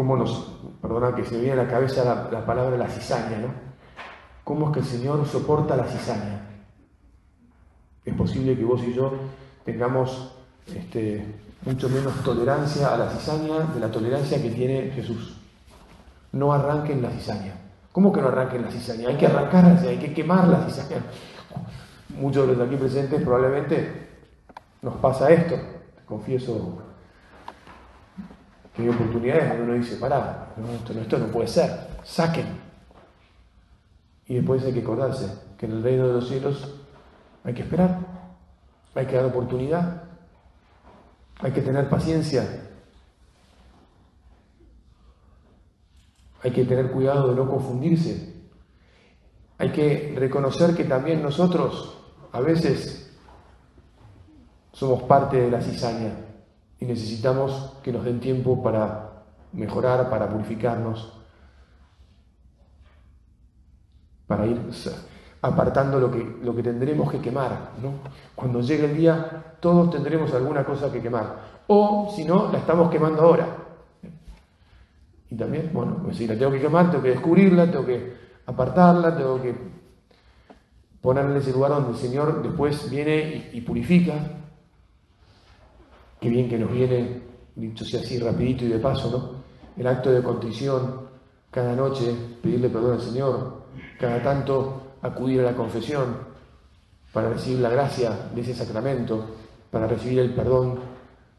cómo nos, perdona que se me viene a la cabeza la, la palabra la cizaña, ¿no? ¿Cómo es que el Señor soporta la cizaña? Es posible que vos y yo tengamos este, mucho menos tolerancia a la cizaña de la tolerancia que tiene Jesús. No arranquen la cizaña. ¿Cómo que no arranquen la cizaña? Hay que arrancarla, hay que quemar la cizaña. Muchos de los aquí presentes probablemente nos pasa esto. Confieso hay oportunidades donde uno dice, pará, esto, esto no puede ser, saquen. Y después hay que acordarse que en el reino de los cielos hay que esperar, hay que dar oportunidad, hay que tener paciencia, hay que tener cuidado de no confundirse, hay que reconocer que también nosotros a veces somos parte de la cizaña y necesitamos que nos den tiempo para mejorar, para purificarnos, para ir apartando lo que, lo que tendremos que quemar. ¿no? Cuando llegue el día, todos tendremos alguna cosa que quemar. O, si no, la estamos quemando ahora. Y también, bueno, pues si la tengo que quemar, tengo que descubrirla, tengo que apartarla, tengo que ponerla en ese lugar donde el Señor después viene y, purifica. Qué bien que nos viene, dicho sea así, rapidito y de paso, ¿no? El acto de contrición, cada noche, pedirle perdón al Señor, cada tanto acudir a la confesión para recibir la gracia de ese sacramento, para recibir el perdón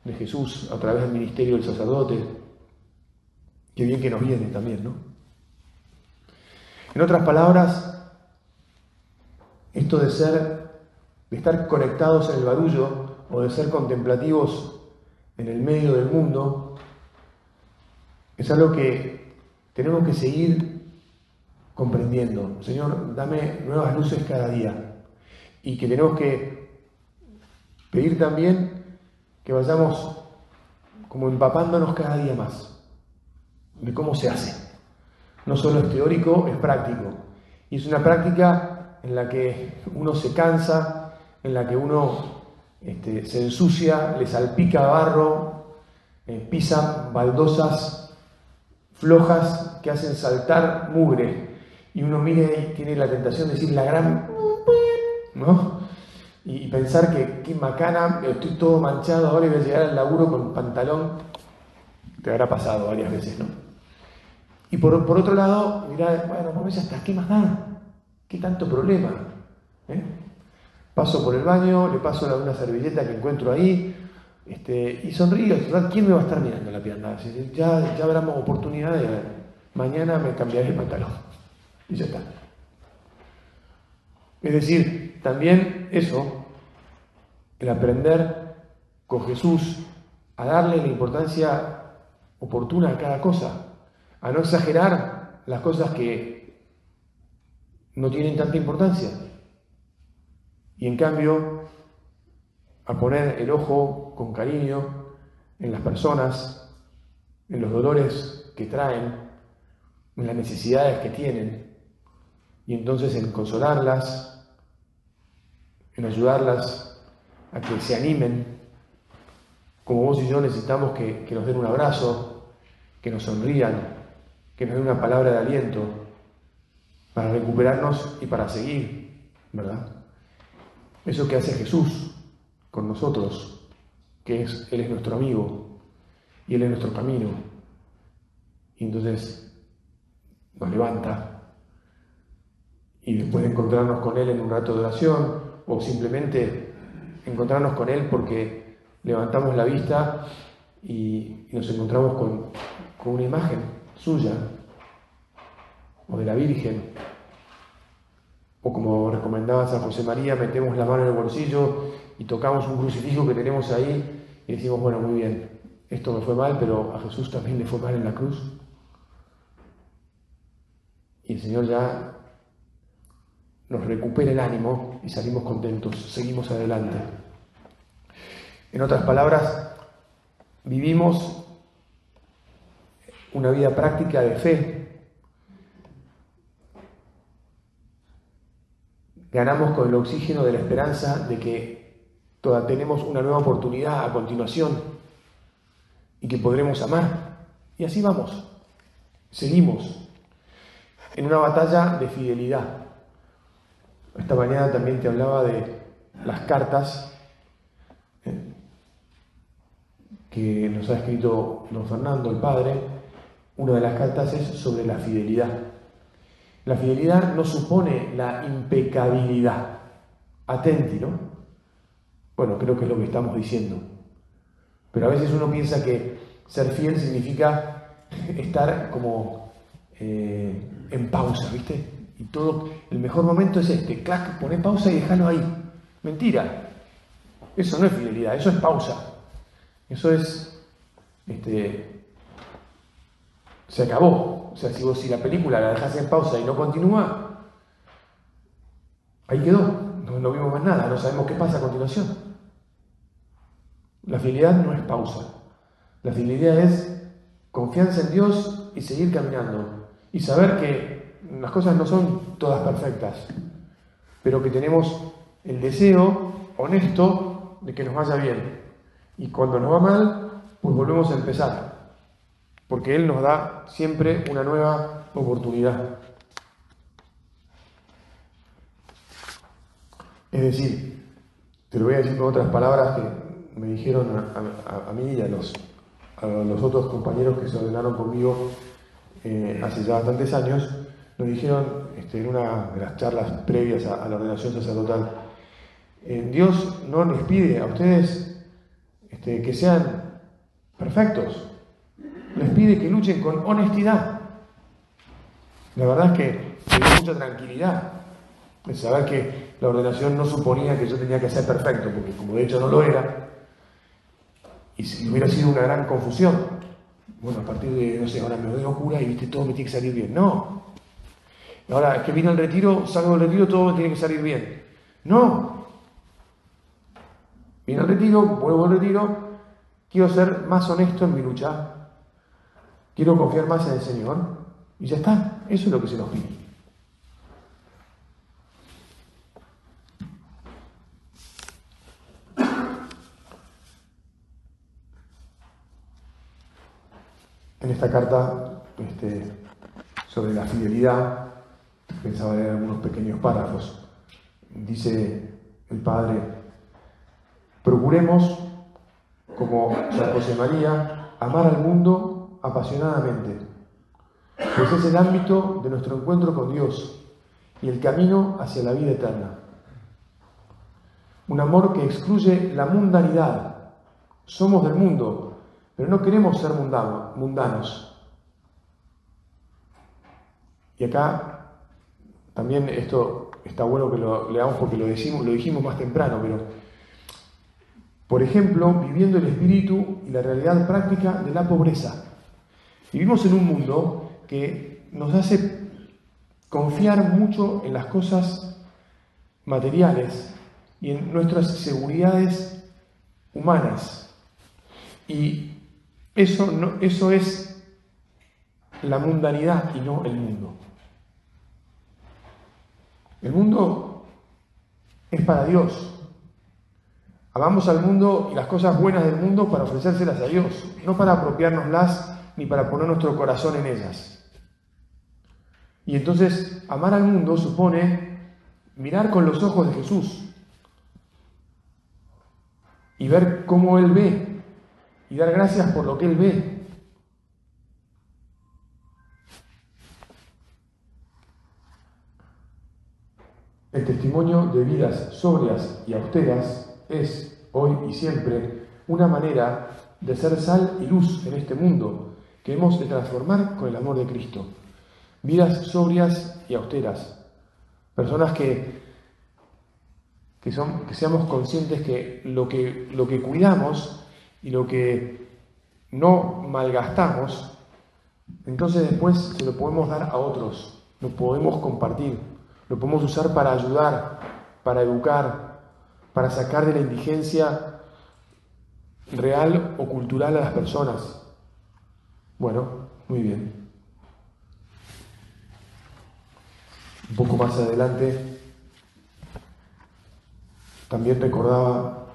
de Jesús a través del ministerio del sacerdote. Qué bien que nos viene también, ¿no? En otras palabras, esto de ser, de estar conectados en el barullo o de ser contemplativos en el medio del mundo, es algo que tenemos que seguir comprendiendo. Señor, dame nuevas luces cada día. Y que tenemos que pedir también que vayamos como empapándonos cada día más de cómo se hace. No solo es teórico, es práctico. Y es una práctica en la que uno se cansa, en la que uno este, se ensucia, le salpica barro, eh, pisa baldosas flojas que hacen saltar mugre y uno mire y tiene la tentación de decir la gran... ¿no? Y pensar que qué macana, estoy todo manchado, ahora voy a llegar al laburo con pantalón, te habrá pasado varias veces, ¿no? Y por, otro lado, mirá, bueno, ya está, ¿qué más da? ¿Qué tanto problema? ¿Eh? Paso por el baño, le paso una servilleta que encuentro ahí, este, y sonrío, ¿quién me va a estar mirando la pierna? Ya, ya habrá oportunidad de, mañana me cambiaré el pantalón y ya está. Es decir, también eso, el aprender con Jesús a darle la importancia oportuna a cada cosa, a no exagerar las cosas que no tienen tanta importancia. Y en cambio, a poner el ojo con cariño en las personas, en los dolores que traen, en las necesidades que tienen, y entonces en consolarlas, en ayudarlas a que se animen, como vos y yo necesitamos que, nos den un abrazo, que nos sonrían, que nos den una palabra de aliento para recuperarnos y para seguir, ¿verdad? Eso que hace Jesús con nosotros, que es, Él es nuestro amigo y Él es nuestro camino. Y entonces nos levanta y después de encontrarnos con Él en un rato de oración o simplemente encontrarnos con Él porque levantamos la vista y, nos encontramos con, con una imagen suya o de la Virgen. O como recomendaba San José María, metemos la mano en el bolsillo y tocamos un crucifijo que tenemos ahí y decimos, bueno, muy bien, esto me fue mal, pero a Jesús también le fue mal en la cruz. Y el Señor ya nos recupera el ánimo y salimos contentos, seguimos adelante. En otras palabras, vivimos una vida práctica de fe. Ganamos con el oxígeno de la esperanza de que toda, tenemos una nueva oportunidad a continuación y que podremos amar. Y así vamos. seguimos en una batalla de fidelidad. Esta mañana también te hablaba de las cartas eh, que nos ha escrito don Fernando, el padre. Una de las cartas es sobre la fidelidad. La fidelidad no supone la impecabilidad. Atenti, ¿no? Bueno, creo que es lo que estamos diciendo. Pero a veces uno piensa que ser fiel significa estar como eh, en pausa, ¿viste? Y todo, el mejor momento es este, clac, poné pausa y déjalo ahí. Mentira. Eso no es fidelidad, eso es pausa. Eso es, este, se acabó. O sea, si vos si la película la dejas en pausa y no continúa, ahí quedó. No, no vimos más nada, no sabemos qué pasa a continuación. La fidelidad no es pausa. La fidelidad es confianza en Dios y seguir caminando. Y saber que las cosas no son todas perfectas, pero que tenemos el deseo honesto de que nos vaya bien. Y cuando nos va mal, pues volvemos a empezar. Porque Él nos da siempre una nueva oportunidad. Es decir, te lo voy a decir con otras palabras que me dijeron a, mí y a los, otros compañeros que se ordenaron conmigo eh, hace ya bastantes años, nos dijeron este, en una de las charlas previas a, la ordenación sacerdotal, eh, Dios no les pide a ustedes este, que sean perfectos, les pide que luchen con honestidad. La verdad es que me dio mucha tranquilidad el saber que la ordenación no suponía que yo tenía que ser perfecto, porque como de hecho no lo era, y si hubiera sido una gran confusión, bueno, a partir de, no sé, ahora me doy locura y viste, todo me tiene que salir bien. No. Ahora, es que vino el retiro, salgo del retiro, todo me tiene que salir bien. No. Vino el retiro, vuelvo al retiro, quiero ser más honesto en mi lucha, quiero confiar más en el Señor, y ya está. Eso es lo que se nos pide. En esta carta este, sobre la fidelidad, pensaba leer algunos pequeños párrafos. Dice el Padre, procuremos, como San José María, amar al mundo apasionadamente, pues es el ámbito de nuestro encuentro con Dios y el camino hacia la vida eterna. Un amor que excluye la mundanidad. Somos del mundo, pero no queremos ser mundanos. Y acá también esto está bueno que lo leamos porque lo, decimos, lo dijimos más temprano, pero por ejemplo, viviendo el espíritu y la realidad práctica de la pobreza. Vivimos en un mundo que nos hace confiar mucho en las cosas materiales y en nuestras seguridades humanas. Y eso, no, eso es la mundanidad y no el mundo. El mundo es para Dios. Amamos al mundo y las cosas buenas del mundo para ofrecérselas a Dios, no para apropiárnoslas ni para poner nuestro corazón en ellas. Y entonces amar al mundo supone mirar con los ojos de Jesús y ver cómo Él ve y dar gracias por lo que Él ve. El testimonio de vidas sobrias y austeras es, hoy y siempre, una manera de ser sal y luz en este mundo que hemos de transformar con el amor de Cristo. Vidas sobrias y austeras. Personas que, que, son, que seamos conscientes que lo, que lo que cuidamos y lo que no malgastamos, entonces después se lo podemos dar a otros, lo podemos compartir, lo podemos usar para ayudar, para educar, para sacar de la indigencia real o cultural a las personas. Bueno, muy bien. Un poco más adelante, también recordaba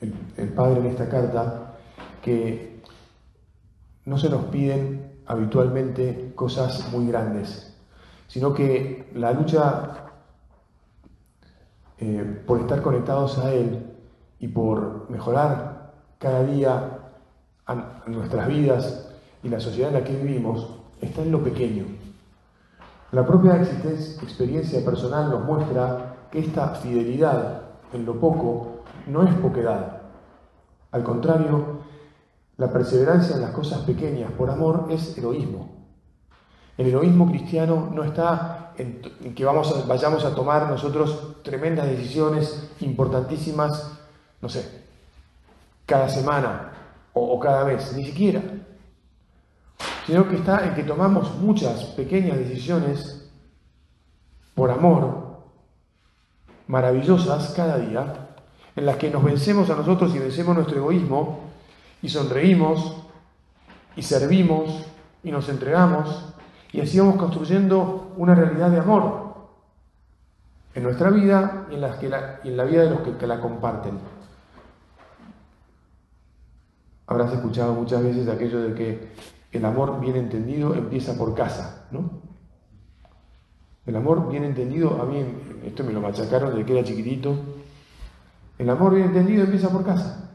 el, padre en esta carta que no se nos piden habitualmente cosas muy grandes, sino que la lucha eh, por estar conectados a Él y por mejorar cada día nuestras vidas y la sociedad en la que vivimos está en lo pequeño. La propia experiencia personal nos muestra que esta fidelidad en lo poco no es poquedad. Al contrario, la perseverancia en las cosas pequeñas por amor es egoísmo. El egoísmo cristiano no está en, que vamos vayamos a tomar nosotros tremendas decisiones importantísimas, no sé, cada semana o, o cada mes, ni siquiera. Sino que está en que tomamos muchas pequeñas decisiones por amor, maravillosas cada día, en las que nos vencemos a nosotros y vencemos nuestro egoísmo y sonreímos y servimos y nos entregamos y así vamos construyendo una realidad de amor en nuestra vida y en, las que la, en la vida de los que la comparten. Habrás escuchado muchas veces aquello de que el amor bien entendido empieza por casa, ¿no? El amor bien entendido, a mí esto me lo machacaron desde que era chiquitito, el amor bien entendido empieza por casa.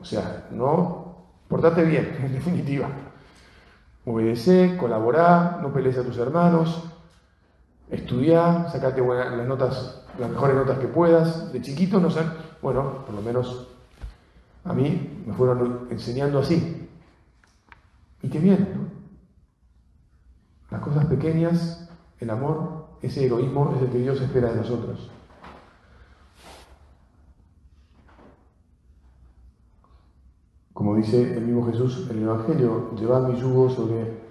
O sea, no, portate bien, en definitiva. Obedece, colaborá, no pelees a tus hermanos, estudiá, sacate buenas, las notas, las mejores notas que puedas. De chiquito no sé, bueno, por lo menos a mí me fueron enseñando así. Y qué bien, ¿no? Las cosas pequeñas, el amor, ese egoísmo es el que Dios espera de nosotros. Como dice el mismo Jesús en el Evangelio, llevad mi yugo sobre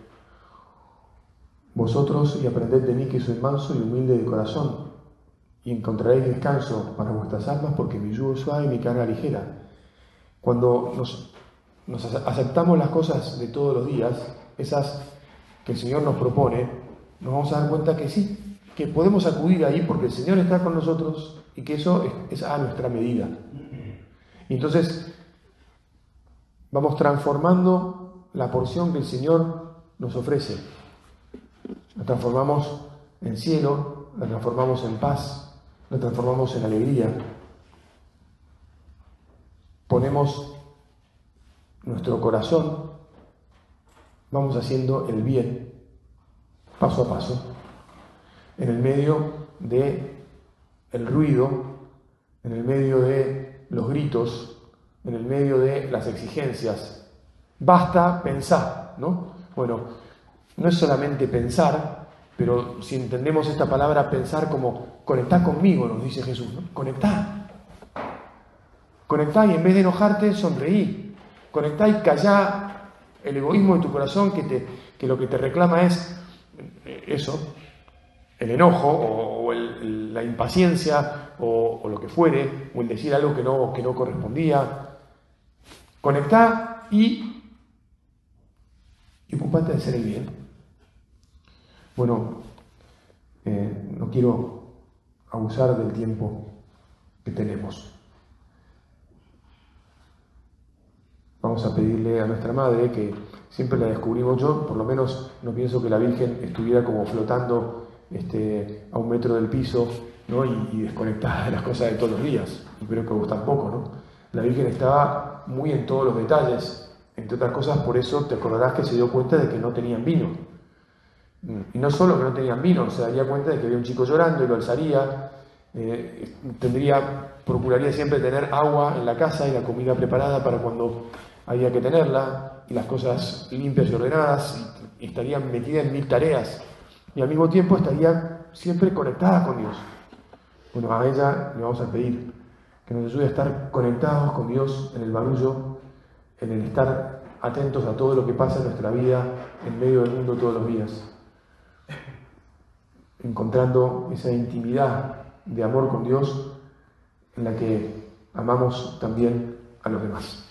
vosotros y aprended de mí que soy manso y humilde de corazón, y encontraréis descanso para vuestras almas porque mi yugo es suave y mi carga ligera. Cuando nos, nos aceptamos las cosas de todos los días, esas que el Señor nos propone, nos vamos a dar cuenta que sí, que podemos acudir ahí porque el Señor está con nosotros y que eso es, a nuestra medida. Y entonces vamos transformando la porción que el Señor nos ofrece. La transformamos en cielo, la transformamos en paz, la transformamos en alegría. Ponemos nuestro corazón, vamos haciendo el bien, paso a paso, en el medio de el ruido, en el medio de los gritos, en el medio de las exigencias. Basta pensar, ¿no? Bueno, no es solamente pensar, pero si entendemos esta palabra pensar como conectar conmigo, nos dice Jesús, ¿no? Conectá. Conectá y en vez de enojarte, sonreí. Conectá y callá el egoísmo de tu corazón que, te, que lo que te reclama es eh, eso, el enojo o, la impaciencia o, lo que fuere, o el decir algo que no, que no correspondía. Conectá y, y ocupate de hacer el bien. Bueno, eh, no quiero abusar del tiempo que tenemos. Vamos a pedirle a nuestra madre que siempre la descubrimos yo, por lo menos no pienso que la Virgen estuviera como flotando este, a un metro del piso ¿no? y, desconectada de las cosas de todos los días. Y creo que vos tampoco, ¿no? La Virgen estaba muy en todos los detalles. Entre otras cosas, por eso te acordarás que se dio cuenta de que no tenían vino. Y no solo que no tenían vino, se daría cuenta de que había un chico llorando y lo alzaría. Eh, tendría, procuraría siempre tener agua en la casa y la comida preparada para cuando había que tenerla, y las cosas limpias y ordenadas, y, estaría metida en mil tareas y al mismo tiempo estaría siempre conectada con Dios. Bueno, a ella le vamos a pedir que nos ayude a estar conectados con Dios en el barullo, en el estar atentos a todo lo que pasa en nuestra vida, en medio del mundo todos los días, encontrando esa intimidad de amor con Dios en la que amamos también a los demás.